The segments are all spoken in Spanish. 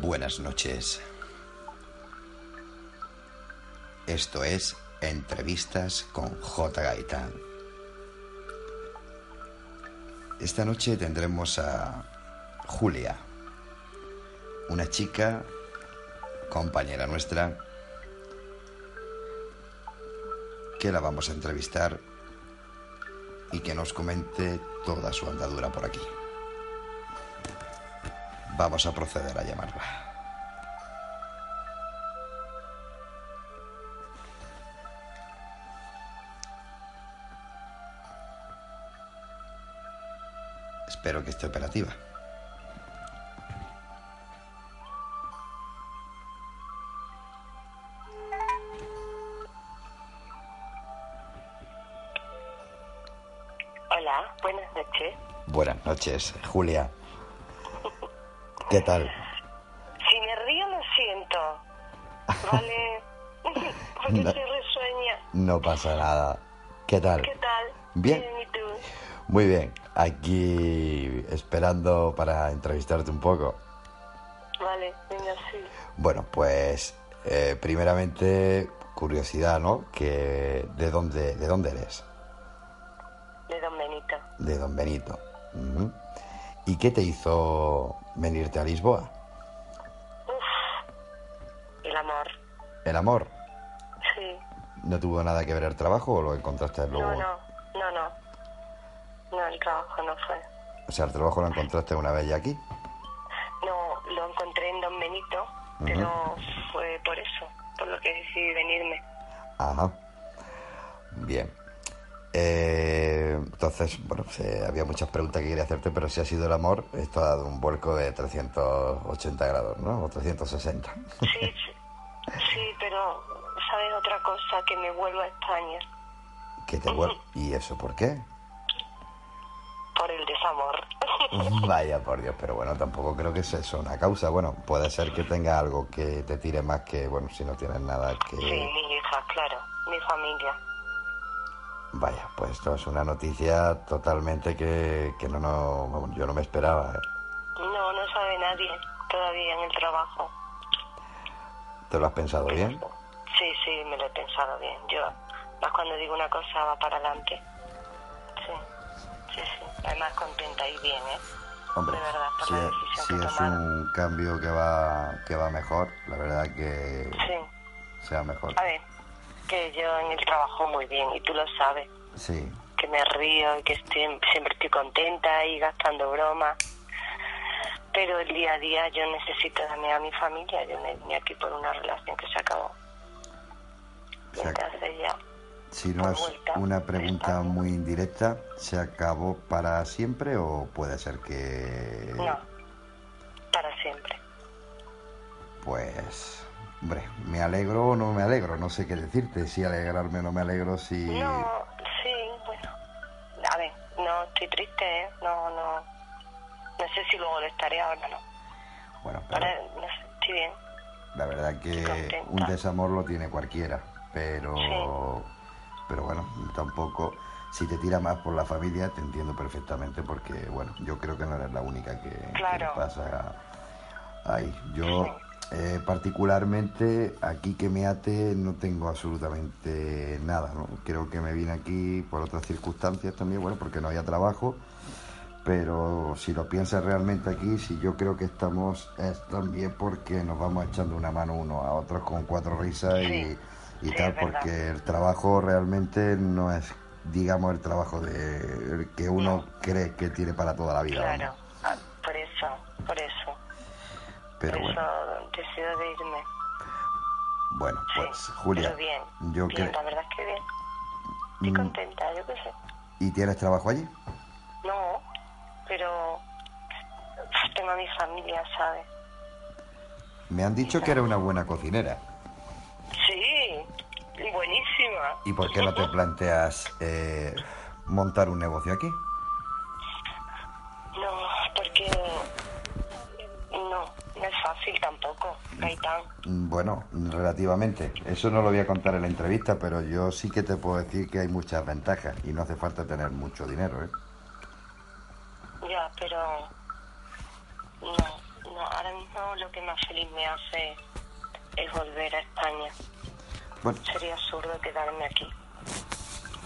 Buenas noches. Esto es Entrevistas con J. Gaitán. Esta noche tendremos a Julia, una chica, compañera nuestra, que la vamos a entrevistar y que nos comente toda su andadura por aquí. Vamos a proceder a llamarla. Espero que esté operativa. Hola, buenas noches. Buenas noches, Julia. ¿Qué tal? Si me río lo siento, ¿vale? Porque No. soy risueña. No pasa nada. ¿Qué tal? ¿Qué tal? Bien. ¿y tú? Muy bien. Aquí esperando para entrevistarte un poco. Vale, venga, sí. Bueno, pues eh, primeramente curiosidad, ¿no? Que de dónde de dónde eres? De Don Benito. De Don Benito. Ujú. ¿Y qué te hizo venirte a Lisboa? Uf, el amor. El amor. Sí. ¿No tuvo nada que ver el trabajo o lo encontraste luego? No, no, no, no. No, el trabajo no fue. O sea, el trabajo lo encontraste una vez ya aquí. No, lo encontré en Don Benito, pero fue por eso, por lo que decidí venirme. Ajá. Bien. Eh, entonces, bueno, pues, eh, había muchas preguntas que quería hacerte, pero si ha sido el amor, esto ha dado un vuelco de 380 grados, ¿no? O 360. Sí, sí, sí, pero ¿sabes otra cosa? Que me vuelvo a España que te vuel- ¿Y eso por qué? por el desamor. Vaya por Dios, pero bueno, tampoco creo que sea eso una causa. Bueno, puede ser que tenga algo que te tire más que, bueno, si no tienes nada que... Sí, mi hija, claro, mi familia. Vaya, pues esto es una noticia totalmente que, que no, no, yo no me esperaba. ¿eh? No, no sabe nadie todavía en el trabajo. ¿Te lo has pensado bien? Sí, sí, me lo he pensado bien. Yo, más cuando digo una cosa va para adelante. Sí, sí, sí. Además contenta y bien, ¿eh? Hombre, De verdad, por si, la es- decisión si que es tomaron. un cambio que va, que va mejor, la verdad que Sí. sea mejor. A ver, que yo en el trabajo muy bien y tú lo sabes. Sí, que me río y que estoy, siempre estoy contenta y gastando bromas. Pero el día a día yo necesito también a mi familia. Yo me vine aquí por una relación que se acabó. O sea, Entonces ya, si no es una pregunta muy indirecta, ¿se acabó para siempre o puede ser que... no, para siempre. Pues, hombre, me alegro o no me alegro, no sé qué decirte, si alegrarme o no me alegro, si... No, sí, bueno. A ver, no estoy triste, ¿eh? No, no. No sé si luego lo estaré ahora, no. Bueno, pero Ahora, no sé, estoy bien. la verdad que contenta. un desamor lo tiene cualquiera, pero... Sí. Pero bueno, tampoco... Si te tira más por la familia, te entiendo perfectamente porque, bueno, yo creo que no eres la única que, Claro. pasa ahí. Yo, eh, particularmente, aquí que me ate, no tengo absolutamente nada, ¿no? Creo que me vine aquí por otras circunstancias también, bueno, porque no había trabajo, pero si lo piensas realmente aquí, si yo creo que estamos es también porque nos vamos echando una mano uno a otros con cuatro risas Sí, y, y sí, tal, porque el trabajo realmente no es, digamos, el trabajo de el que uno cree que tiene para toda la vida. Claro. Ah, por eso, por eso. Pero por bueno, eso decido de irme. bueno, Sí, pues Julia, pero bien, yo bien, creo... la verdad es que bien. Estoy Mm, contenta, yo qué sé. ¿Y tienes trabajo allí? No, pero tengo a mi familia, ¿sabes? Me han dicho que era una buena cocinera. Sí, buenísima. ¿Y por qué no te planteas eh, montar un negocio aquí? Fácil tampoco, Gaitán. Bueno, relativamente. Eso no lo voy a contar en la entrevista, pero yo sí que te puedo decir que hay muchas ventajas y no hace falta tener mucho dinero, ¿eh? Ya, pero no, no, ahora mismo lo que más feliz me hace es volver a España. Bueno, Sería absurdo quedarme aquí.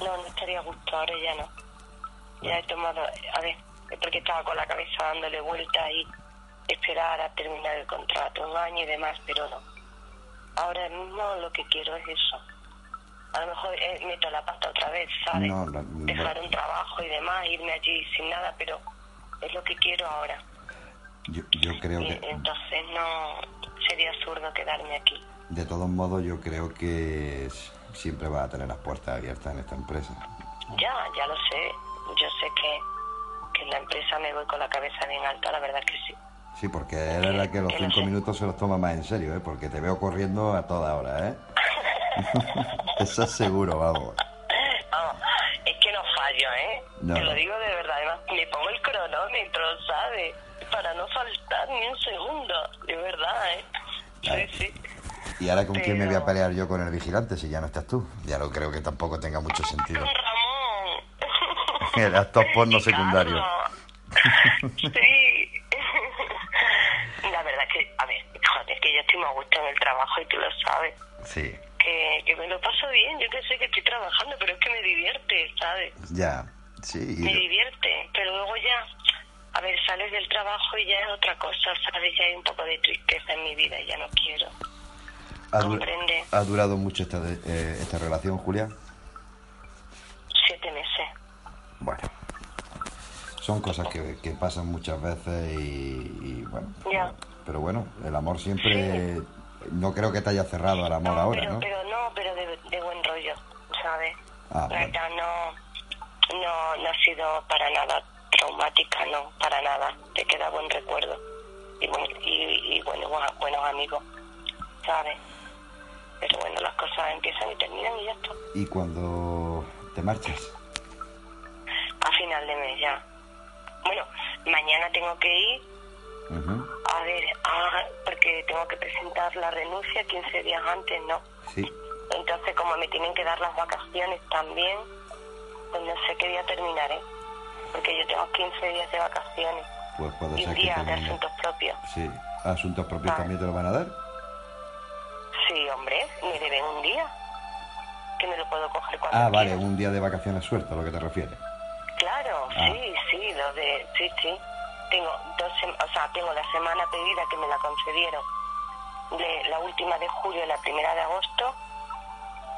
No, no estaría a gusto, ahora ya no. Ya he tomado, a ver, es porque estaba con la cabeza dándole vuelta y esperar a terminar el contrato, un año y demás, pero no. Ahora mismo lo que quiero es eso. A lo mejor eh, meto la pata otra vez, ¿sabes? No, la- Dejar un trabajo y demás, irme allí sin nada, pero es lo que quiero ahora. yo, yo creo Y que, entonces no sería absurdo quedarme aquí. de todos modos, yo creo que siempre va a tener las puertas abiertas en esta empresa. Ya, ya lo sé. Yo sé que, que en la empresa me voy con la cabeza bien alta, la verdad que sí. Sí, porque eres la que los cinco minutos se los toma más en serio, ¿eh? Porque te veo corriendo a toda hora, ¿eh? Eso es seguro, vamos. Vamos, es que no fallo, ¿eh? No. Te lo digo de verdad. Además, me pongo el cronómetro, ¿sabes? Para no faltar ni un segundo. De verdad, ¿eh? Claro. Sí, sí. ¿Y ahora con quién me voy a pelear yo con el vigilante si ya no estás tú? Ya no creo que tampoco tenga mucho sentido. Ramón. El actor porno secundario. Sí. La verdad que, a ver, joder, que yo estoy muy a gusto en el trabajo y tú lo sabes. Sí, que, que me lo paso bien, yo que sé que estoy trabajando, pero es que me divierte, ¿sabes? ya. Sí, Me divierte, pero luego ya, a ver, sales del trabajo y ya es otra cosa, ¿sabes? Ya hay un poco de tristeza en mi vida y ya no quiero. ¿ha, du- comprende. ha durado mucho esta, de- eh, esta relación, Julia? Siete meses. Bueno, son cosas que, que pasan muchas veces y, y, bueno. Ya. Pero bueno, el amor siempre. No creo que te haya cerrado al amor ahora, pero, ¿no? pero no, pero de, de buen rollo, ¿sabes? Ah, La verdad, no, no, no ha sido para nada traumática, no, para nada. Te queda buen recuerdo y, buen, y, y bueno, buen- buenos amigos, ¿sabes? Pero bueno, las cosas empiezan y terminan y ya está. ¿Y cuando te marchas? A final de mes ya. Bueno, mañana tengo que ir porque tengo que presentar la renuncia 15 días antes, ¿no? Sí. Entonces, como me tienen que dar las vacaciones también, pues no sé qué día terminaré. Porque yo tengo 15 días de vacaciones Pues y un día de asuntos propios. Sí. ¿Asuntos propios Ah. también te lo van a dar? Sí, hombre, me deben un día. Que me lo puedo coger cuando Ah, vale, quiera. un día de vacaciones suelto, a lo que te refieres. Claro, Ah. sí, sí, lo de... Sí, sí. Tengo dos o sea, tengo la semana pedida que me la concedieron. De la última de julio y la primera de agosto.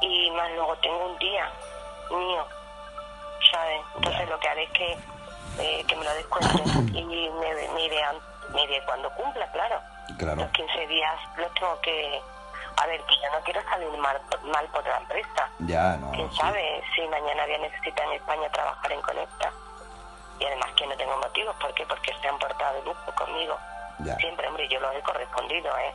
Y más luego tengo un día mío, ¿sabes? Entonces Ya. lo que haré es que, eh, que me lo descuenten y me, me, iré, me iré cuando cumpla, claro. Claro. Los 15 días los tengo que... A ver, que yo no quiero salir mal, mal por la empresa. Ya, no. ¿Quién sí. sabe si mañana voy a necesitar en España trabajar en Conecta? Y además que no tengo motivos, ¿por qué? Porque se han portado de lujo conmigo. Ya. Siempre, hombre, yo lo he correspondido, ¿eh?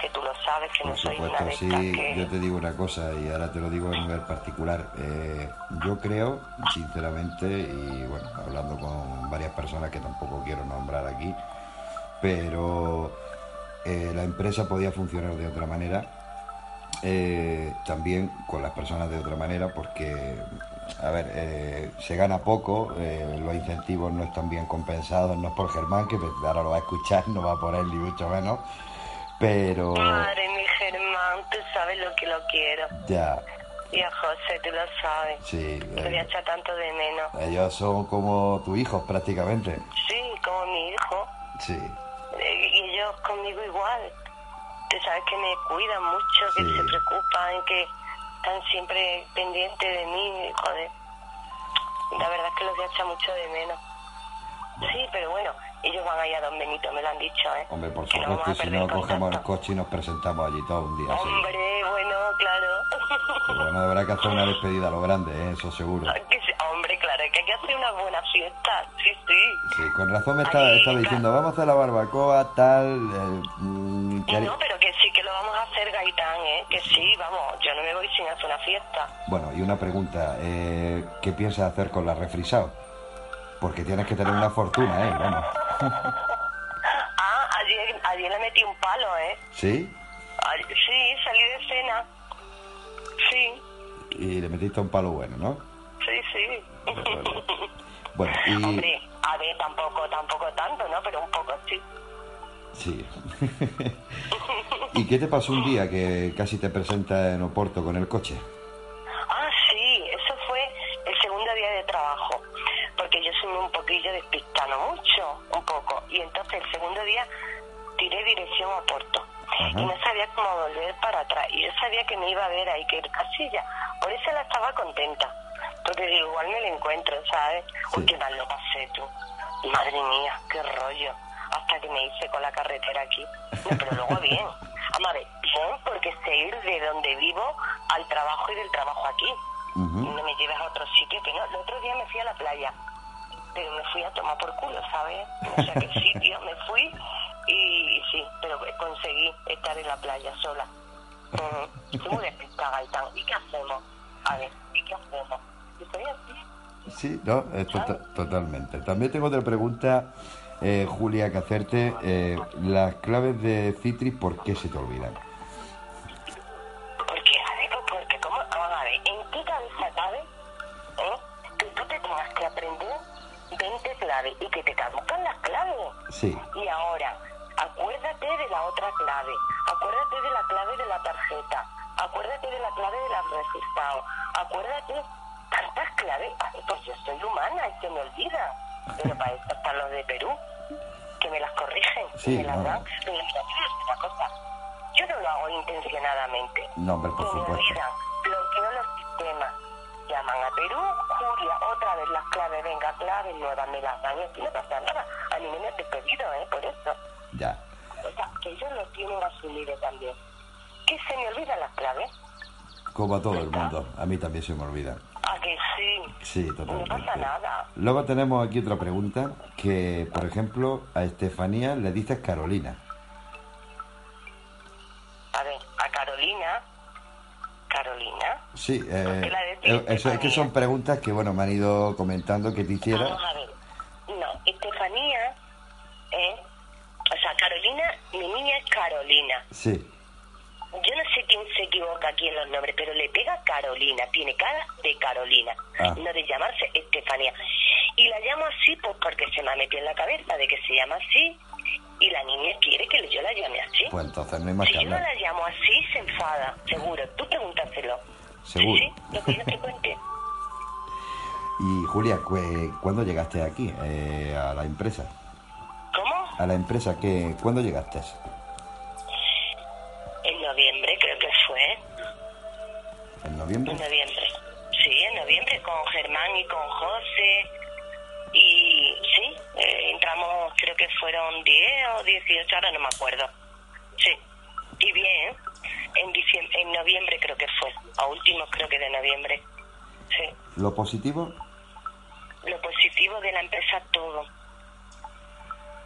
Que tú lo sabes, que Por no soy una supuesto, de sí, que... yo te digo una cosa y ahora te lo digo a nivel particular. Eh, yo creo, sinceramente, y bueno, hablando con varias personas que tampoco quiero nombrar aquí, pero eh, la empresa podía funcionar de otra manera, eh, también con las personas de otra manera, porque, a ver, eh, se gana poco, eh, los incentivos no están bien compensados, no es por Germán, que ahora lo va a escuchar, no va por él ni mucho menos, pero Madre, mi Germán, tú sabes lo que lo quiero. ya, Y a José, tú lo sabes. sí, Te voy a eh, echar tanto de menos. ellos son como tus hijos prácticamente, Sí, como mi hijo. sí, Eh, Y ellos conmigo igual. Tú sabes que me cuidan mucho, que Sí. se preocupan, que están siempre pendientes de mí, joder. La verdad es que los voy a echar mucho de menos. Sí, pero bueno, ellos van allá a Don Benito, me lo han dicho, ¿eh? hombre, por Que supuesto, y si no cogemos el coche y nos presentamos allí todo un día, sí. Hombre, bueno, claro. Pero bueno, habrá que hacer una despedida a lo grande, ¿eh? eso seguro. Que Hombre, claro, que hay que hacer una buena fiesta, sí, sí. Sí, con razón me estaba, Ahí, claro. diciendo, vamos a hacer la barbacoa, tal... eh, mm, que haré- No, pero hacer, Gaitán, ¿eh? Que sí, vamos, yo no me voy sin hacer una fiesta. Bueno, y una pregunta, eh, ¿qué piensas hacer con la refrisado? Porque tienes que tener una fortuna, ¿eh? Vamos. Ah, ayer, ayer le metí un palo, ¿eh? ¿Sí? Ay, Sí, salí de cena. Sí, Y le metiste un palo bueno, ¿no? sí, sí. Bueno, Bueno, y... Hombre, a ver, tampoco, tampoco tanto, ¿no? Pero un poco sí. Sí. ¿Y qué te pasó un día que casi te presentas en Oporto con el coche? Ah, sí, eso fue el segundo día de trabajo, porque yo soy un poquillo despistado, mucho, un poco, y entonces el segundo día tiré dirección a Porto y no sabía cómo volver para atrás, y yo sabía que me iba a ver ahí que ir casilla, por eso la estaba contenta, porque digo, igual me la encuentro, ¿sabes? Uy, qué mal lo pasé tú, madre mía, qué rollo hasta que me hice con la carretera aquí. No, pero luego bien. Vamos a ver, bien porque sé ir de donde vivo al trabajo y del trabajo aquí. No me llevas a otro sitio que no. El otro día me fui a la playa, pero me fui a tomar por culo, ¿sabes? No sé a qué sitio, me fui y sí, pero conseguí estar en la playa sola. Uh muy despistada y tal. ¿Y qué hacemos? A ver, ¿y qué hacemos? ¿Estoy así? Sí, no, totalmente. También tengo otra pregunta eh, Julia, que hacerte eh, las claves de Citris, ¿por qué se te olvidan? Porque, porque ¿cómo? Vamos a ver, ¿en qué cabeza cabe eh, que tú te tengas que aprender 20 claves y que te caducan las claves? Sí. Y ahora, acuérdate de la otra clave, acuérdate de la clave de la tarjeta, acuérdate de la clave de la resultados, acuérdate tantas claves, pues yo soy humana y se me olvida. Pero para eso están los de Perú, me las corrigen, sí, me las dan. Pero cosa, yo no lo hago intencionadamente. No, hombre, por supuesto. Me olvidan, bloqueo los sistemas. Llaman a Perú, Julia, otra vez las claves, venga, claves nuevas, me las dan y aquí no pasa nada. A mí me han despedido, ¿eh? Por eso. Ya. O sea, que ellos lo tienen asumido también. Que se me olvidan las claves. Como a todo el mundo, a mí también se me olvidan. ¿A que sí? Sí, totalmente. No pasa nada. Luego tenemos aquí otra pregunta que, por ejemplo, a Estefanía le dices Carolina. A ver, a Carolina. Carolina. Sí, eh, eh eso es que son preguntas que, bueno, me han ido comentando que te hiciera. Vamos a ver. No, Estefanía, ¿eh? O sea, Carolina, mi niña es Carolina. Sí se equivoca aquí en los nombres, pero le pega Carolina, tiene cara de Carolina, ah. no de llamarse Estefanía. Y la llamo así pues porque se me ha metido en la cabeza de que se llama así y la niña quiere que yo la llame así. Pues entonces no hay más Si yo no la llamo así, se enfada, seguro. Tú pregúntaselo. Seguro. Sí, lo que yo te cuente. Y Julia, ¿cuándo llegaste aquí, eh, a la empresa? ¿Cómo? A la empresa, ¿qué, ¿cuándo llegaste? ¿En noviembre? En noviembre. Sí, en noviembre con Germán y con José. Y sí, eh, entramos, creo que fueron 10 o 18, ahora no me acuerdo. Sí, y bien, en, diciembre, en noviembre creo que fue, a últimos creo que de noviembre. Sí. ¿Lo positivo? Lo positivo de la empresa, todo.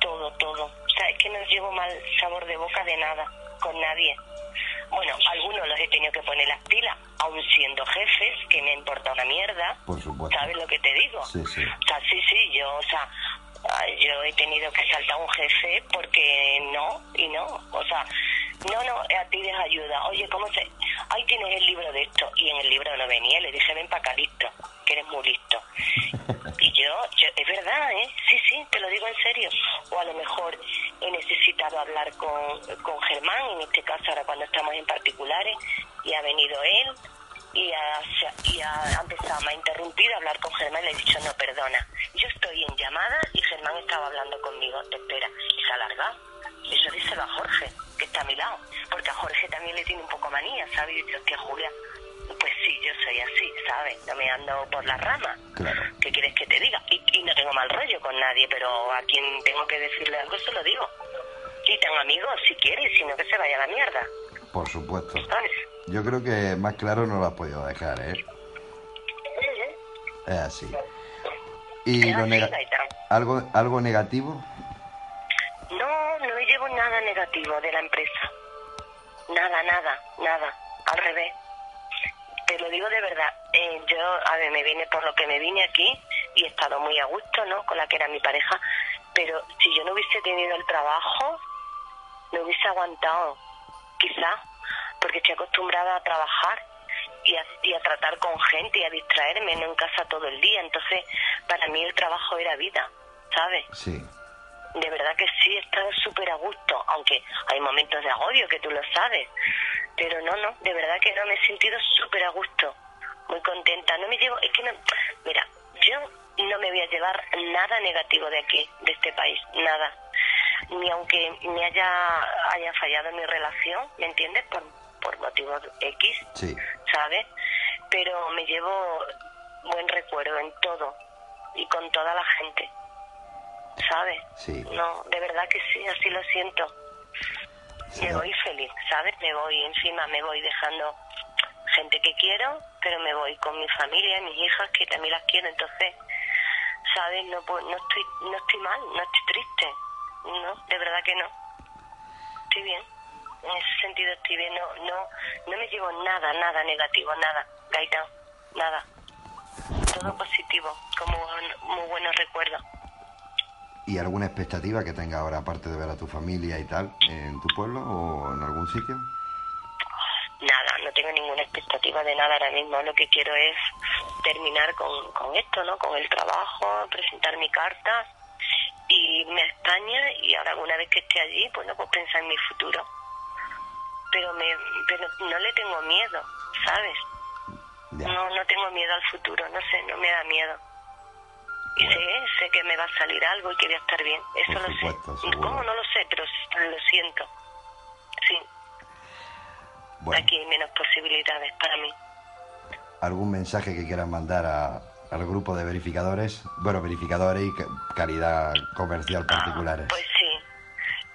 Todo, todo. O sea, es que no llevo mal sabor de boca de nada, con nadie. Bueno, algunos los he tenido que poner las pilas, aún siendo jefes, que me importa una mierda. Por supuesto. ¿Sabes lo que te digo? Sí, sí. O sea, sí, sí, yo, o sea, yo he tenido que saltar a un jefe porque no, y no. O sea, no, no, a ti les ayuda. Oye, ¿cómo se...? Ahí tienes el libro de esto. Y en el libro no venía. Le dije, ven para acá, listo, que eres muy listo. y yo, yo, es verdad, ¿eh? Sí, sí, te lo digo en serio. O a lo mejor he necesitado hablar con, con Germán, en este caso ahora cuando estamos en particulares, y ha venido él y ha, y ha empezado, me ha interrumpido a hablar con Germán y le he dicho, no, perdona, yo estoy en llamada y Germán estaba hablando conmigo, te espera, y se ha alargado. Eso díselo a Jorge, está a mi lado, porque a Jorge también le tiene un poco manía, ¿sabes? Y yo, que Julia, pues sí, yo soy así, ¿sabes? No me ando por las ramas. Claro. ¿Qué quieres que te diga? Y, y, no tengo mal rollo con nadie, pero a quien tengo que decirle algo se lo digo. Y tengo amigos, si quieres, sino que se vaya a la mierda. Por supuesto. Yo creo que más claro no lo has podido dejar, ¿eh? Es así. ¿Y lo ¿algo, algo negativo? Nada negativo de la empresa. Nada, nada, nada. Al revés. Te lo digo de verdad. Eh, yo, a ver, me vine por lo que me vine aquí y he estado muy a gusto, ¿no? Con la que era mi pareja. Pero si yo no hubiese tenido el trabajo, no hubiese aguantado. Quizá. Porque estoy acostumbrada a trabajar y a, y a tratar con gente y a distraerme, no en casa todo el día. Entonces, para mí el trabajo era vida, ¿sabes? Sí de verdad que sí he estado súper a gusto, aunque hay momentos de agobio, que tú lo sabes. Pero no, no, de verdad que no, me he sentido súper a gusto, muy contenta. No me llevo, es que no, mira, yo no me voy a llevar nada negativo de aquí, de este país, nada. Ni aunque me haya, haya fallado mi relación, ¿me entiendes? Por, por motivos X, Sí. ¿sabes? Pero me llevo buen recuerdo en todo y con toda la gente, ¿sabes? Sí. No, de verdad que sí, así lo siento. Sí, Me no. voy feliz, ¿sabes? Me voy encima, me voy dejando gente que quiero, pero me voy con mi familia, mis hijas, que también las quiero, entonces, ¿sabes? No, no, estoy, no estoy mal, no estoy triste, no, de verdad que no. Estoy bien, en ese sentido estoy bien, no, no, no me llevo nada, nada negativo, nada, Gaitán, nada. Todo positivo, como muy buenos recuerdos. ¿Y alguna expectativa que tenga ahora, aparte de ver a tu familia y tal, en tu pueblo o en algún sitio? Nada, no tengo ninguna expectativa de nada ahora mismo. Lo que quiero es terminar con, con esto, ¿no? Con el trabajo, presentar mi carta y irme a España y ahora una vez que esté allí, pues no puedo pensar en mi futuro. Pero, me, pero no le tengo miedo, ¿sabes? Ya. No, no tengo miedo al futuro, no sé, no me da miedo. Y sé, sé que me va a salir algo y que voy a estar bien. Eso Por lo supuesto, sé. seguro. ¿Cómo? No lo sé, pero lo siento. Sí, Bueno, aquí hay menos posibilidades para mí. ¿algún mensaje que quieras mandar a- al grupo de verificadores? Bueno, verificadores y ca- calidad comercial particulares. Pues sí,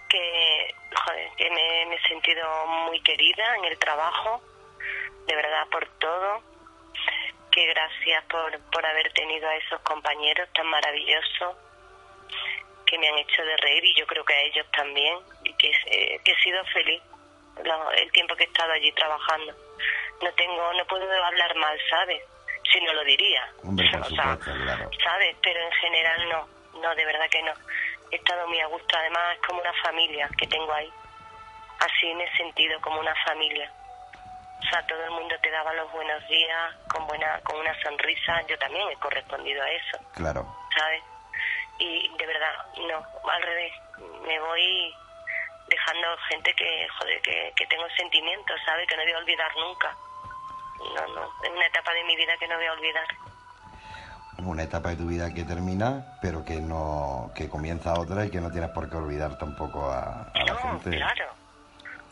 que, joder, que me, me he sentido muy querida en el trabajo, de verdad por todo, que gracias por, por haber tenido a esos compañeros tan maravillosos que me han hecho de reír y yo creo que a ellos también, y que, eh, que he sido feliz lo- el tiempo que he estado allí trabajando. No tengo, no puedo hablar mal, ¿sabes? Si no lo diría. Hombre, O sea, supuesto, claro. ¿sabes? Pero en general no, no, de verdad que no. He estado muy a gusto, además es como una familia que tengo ahí. Así me he sentido como una familia. O sea, todo el mundo te daba los buenos días con buena con una sonrisa. Yo también he correspondido a eso, Claro. ¿sabes? Y de verdad, no, al revés. Me voy dejando gente que, joder, que, que tengo sentimientos, ¿sabes? Que no voy a olvidar nunca. No, no, es una etapa de mi vida que no voy a olvidar. Una etapa de tu vida que termina, pero que no que comienza otra y que no tienes por qué olvidar tampoco a, a la No, gente. claro,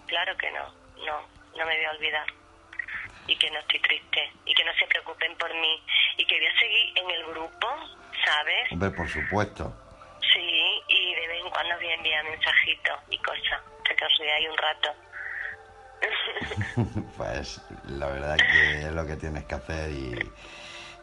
claro que no, no, no me voy a olvidar. Y que no estoy triste, y que no se preocupen por mí, y que voy a seguir en el grupo, ¿sabes? Hombre, por supuesto. Sí, y de vez en cuando voy a enviar mensajitos y cosas, para que os veáis un rato. pues la verdad que es lo que tienes que hacer y,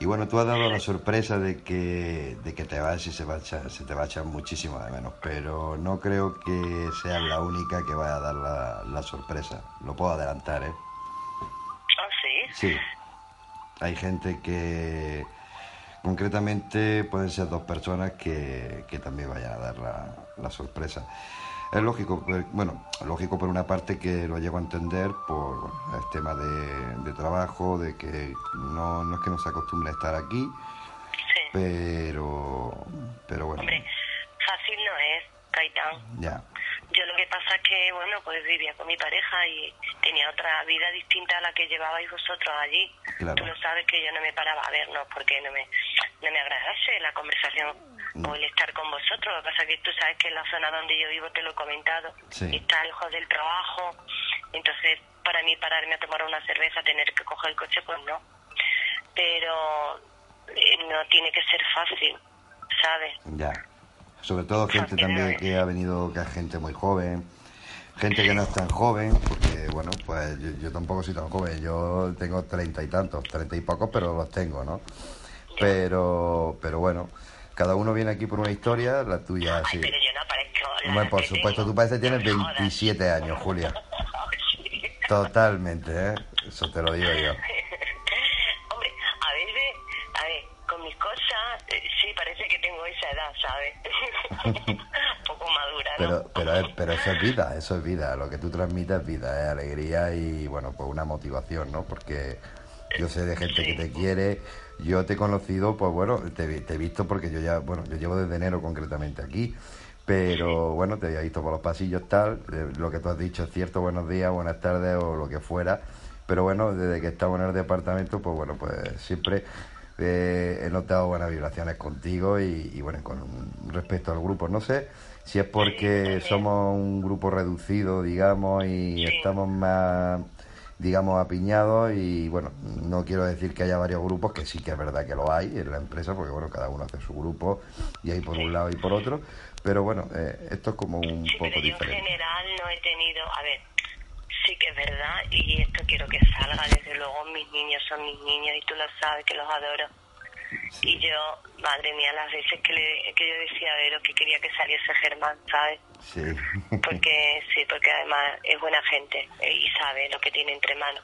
y bueno, tú has dado la sorpresa de que, de que te vas y se, va a echar- se te va a echar muchísimo de menos, pero no creo que seas la única que vaya a dar la, la sorpresa. Lo puedo adelantar, ¿eh? ¿Oh, sí? Hay gente que concretamente pueden ser dos personas que, que también vayan a dar la, la sorpresa. Es lógico, eh, bueno, lógico por una parte que lo llego a entender por bueno, el tema de, de trabajo, de que no, no es que no se acostumbre a estar aquí, Sí. pero, pero bueno, Hombre, fácil no es, Caitán. ya, Yo lo que pasa es que, bueno, pues vivía con mi pareja y tenía otra vida distinta a la que llevabais vosotros allí. Claro. Tú lo sabes que yo no me paraba a vernos porque no me, no me agradase la conversación Mm. o el estar con vosotros. Lo que pasa es que tú sabes que en la zona donde yo vivo, te lo he comentado, Sí. está lejos del trabajo. Entonces, para mí pararme a tomar una cerveza, tener que coger el coche, pues no. Pero eh, no tiene que ser fácil, ¿sabes? ya. Sobre todo gente también que ha venido, que es gente muy joven, gente que no es tan joven, porque bueno, pues yo, yo tampoco soy tan joven, yo tengo treinta y tantos, treinta y pocos, pero los tengo, ¿no? Pero, pero bueno, cada uno viene aquí por una historia, la tuya sí. pero yo no parezco la Hombre, por supuesto, tengo. tú parece que tienes No me jodas. 27 años, Julia. Totalmente, ¿eh? Eso te lo digo yo. sí, parece que tengo esa edad, ¿sabes? Un poco madura, ¿no? Pero, pero, es- pero eso es vida, eso es vida. Lo que tú transmites es vida, es alegría y, bueno, pues una motivación, ¿no? Porque yo sé de gente que te quiere. Yo te he conocido, pues bueno, te, he visto porque yo ya, bueno, yo llevo desde enero concretamente aquí. Pero bueno, te había visto por los pasillos tal, eh, lo que tú has dicho es cierto, buenos días, buenas tardes o lo que fuera. Pero bueno, desde que estamos en el departamento, pues bueno, pues siempre eh, he notado buenas vibraciones contigo y, y, bueno, con respecto al grupo. No sé si es porque somos un grupo reducido, digamos, y estamos más digamos, apiñados y bueno, no quiero decir que haya varios grupos, que sí que es verdad que lo hay en la empresa, porque bueno, cada uno hace su grupo y hay por un lado y por otro, pero bueno, eh, esto es como un sí, poco pero yo diferente. en general no he tenido, a ver, sí que es verdad y esto quiero que salga, desde luego mis niños son mis niños y tú lo sabes que los adoro. Y yo, madre mía, las veces que, le, que yo decía a Vero que quería que saliese Germán, ¿sabes? Sí. Porque sí, porque además es buena gente eh, y sabe lo que tiene entre manos.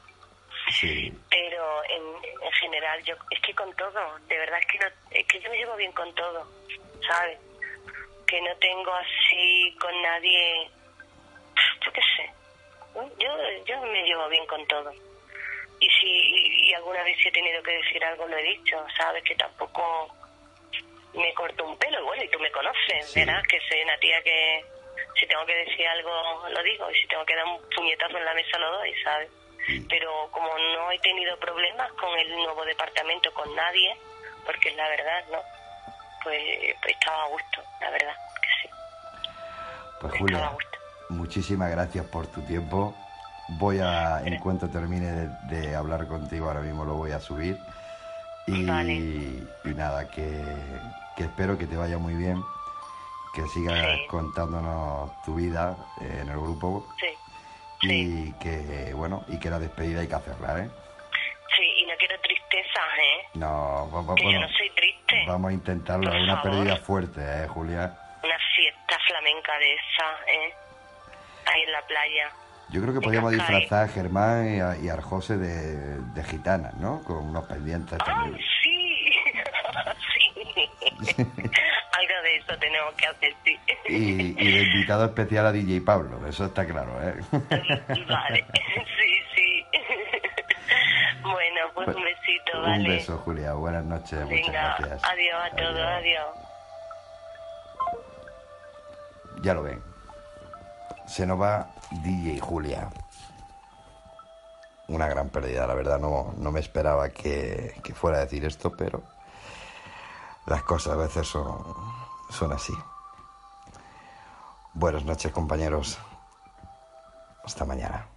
sí. Pero en, en general, yo es que con todo, de verdad es que, no, es que yo me llevo bien con todo, ¿sabes? Que no tengo así con nadie, yo qué sé. Yo, yo me llevo bien con todo. Y si y, y alguna vez si he tenido que decir algo, lo he dicho, ¿sabes? Que tampoco me corto un pelo. Bueno, y tú me conoces, Sí. verás que soy una tía que si tengo que decir algo, lo digo. Y si tengo que dar un puñetazo en la mesa, lo doy, ¿sabes? Sí. Pero como no he tenido problemas con el nuevo departamento, con nadie, porque es la verdad, ¿no? Pues, pues estaba a gusto, la verdad, que sí. Pues Estaba a Julia, gusto. Muchísimas gracias por tu tiempo. Voy a, en cuanto termine de, de hablar contigo, ahora mismo lo voy a subir. Y, Vale. y nada, que, que espero que te vaya muy bien, que sigas Sí. contándonos tu vida eh, en el grupo Sí, sí, y que, bueno, y que la despedida hay que hacerla, ¿eh? sí, y no quiero tristezas, ¿eh? No, va- va- Que bueno, yo no soy triste. vamos a intentarlo, es una favor. pérdida fuerte, ¿eh, Julia? Ahí en la playa. Yo creo que Cascais. disfrazar a Germán y a, y a Arjose de, de gitanas, ¿no? Con unos pendientes ¡Ay, también. sí! sí. Algo de eso tenemos que hacer, sí. Y, y de invitado especial a DJ Pablo, eso está claro, ¿eh? Vale, sí, sí. bueno, pues un besito, ¿vale? Un beso, Julia. Buenas noches. Muchas gracias. adiós a todos, adiós. Ya lo ven. Se nos va DJ Julia. Una gran pérdida, la verdad. No, no me esperaba que, que fuera a decir esto, pero las cosas a veces son, son así. Buenas noches, compañeros. Hasta mañana.